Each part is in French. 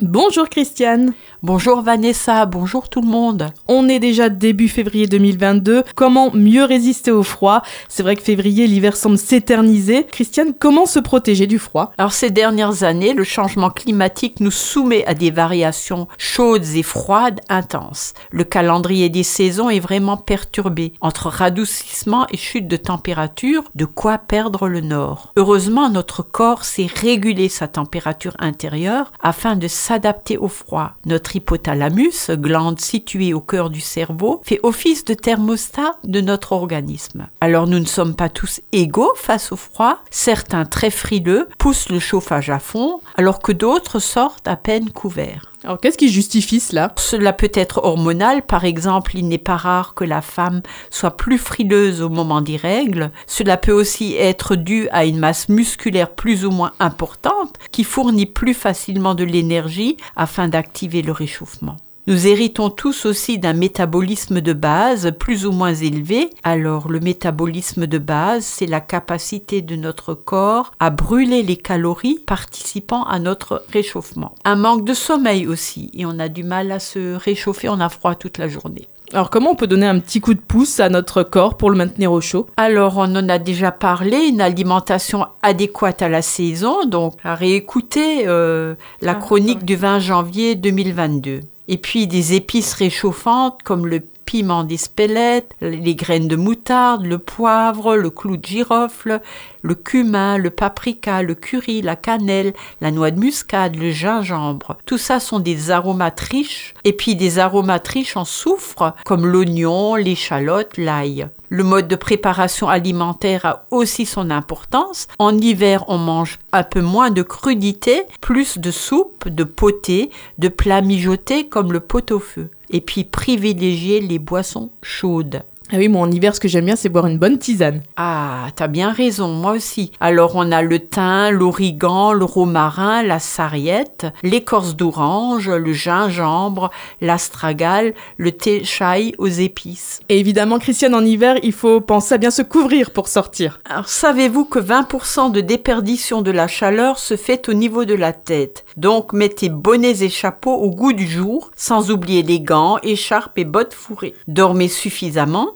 Bonjour Christiane. Bonjour Vanessa, bonjour tout le monde. On est déjà début février 2022. Comment mieux résister au froid? C'est vrai que février, l'hiver semble s'éterniser. Christiane, comment se protéger du froid? Alors ces dernières années, le changement climatique nous soumet à des variations chaudes et froides intenses. Le calendrier des saisons est vraiment perturbé. Entre radoucissement et chute de température, de quoi perdre le nord. Heureusement, notre corps sait réguler sa température intérieure afin de s'adapter au froid. Notre hypothalamus, glande située au cœur du cerveau, fait office de thermostat de notre organisme. Alors nous ne sommes pas tous égaux face au froid. Certains très frileux poussent le chauffage à fond, alors que d'autres sortent à peine couverts. Alors qu'est-ce qui justifie cela? Cela peut être hormonal, par exemple, il n'est pas rare que la femme soit plus frileuse au moment des règles. Cela peut aussi être dû à une masse musculaire plus ou moins importante qui fournit plus facilement de l'énergie afin d'activer le réchauffement. Nous héritons tous aussi d'un métabolisme de base plus ou moins élevé. Alors le métabolisme de base, c'est la capacité de notre corps à brûler les calories participant à notre réchauffement. Un manque de sommeil aussi, et on a du mal à se réchauffer, on a froid toute la journée. Alors comment on peut donner un petit coup de pouce à notre corps pour le maintenir au chaud? Alors on en a déjà parlé, une alimentation adéquate à la saison, donc à réécouter euh, la ah, chronique du 20 janvier 2022 et puis des épices réchauffantes comme le piment d'Espelette, les graines de moutarde, le poivre, le clou de girofle, le cumin, le paprika, le curry, la cannelle, la noix de muscade, le gingembre. Tout ça sont des aromates riches et puis des aromates riches en soufre comme l'oignon, l'échalote, l'ail. Le mode de préparation alimentaire a aussi son importance. En hiver, on mange un peu moins de crudité, plus de soupe, de potée, de plats mijotés comme le pot-au-feu. Et puis privilégier les boissons chaudes. Ah oui, moi en hiver, ce que j'aime bien, c'est boire une bonne tisane. Ah, t'as bien raison, moi aussi. Alors on a le thym, l'origan, le romarin, la sarriette, l'écorce d'orange, le gingembre, l'astragale, le thé chai aux épices. Et évidemment, Christiane, en hiver, il faut penser à bien se couvrir pour sortir. Alors savez-vous que 20% de déperdition de la chaleur se fait au niveau de la tête? Donc mettez bonnets et chapeaux au goût du jour, sans oublier les gants, écharpes et bottes fourrées. Dormez suffisamment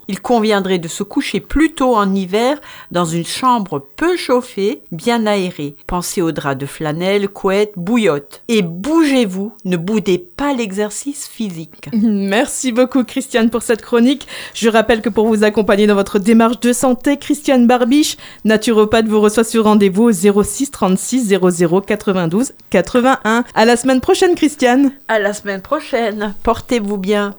il conviendrait de se coucher plus tôt en hiver dans une chambre peu chauffée, bien aérée. Pensez aux draps de flanelle, couette, bouillotte. Et bougez-vous, ne boudez pas l'exercice physique. Merci beaucoup Christiane pour cette chronique. Je rappelle que pour vous accompagner dans votre démarche de santé, Christiane Barbiche, naturopathe, vous reçoit sur rendez-vous au 06 36 00 92 81. À la semaine prochaine Christiane. À la semaine prochaine. Portez-vous bien.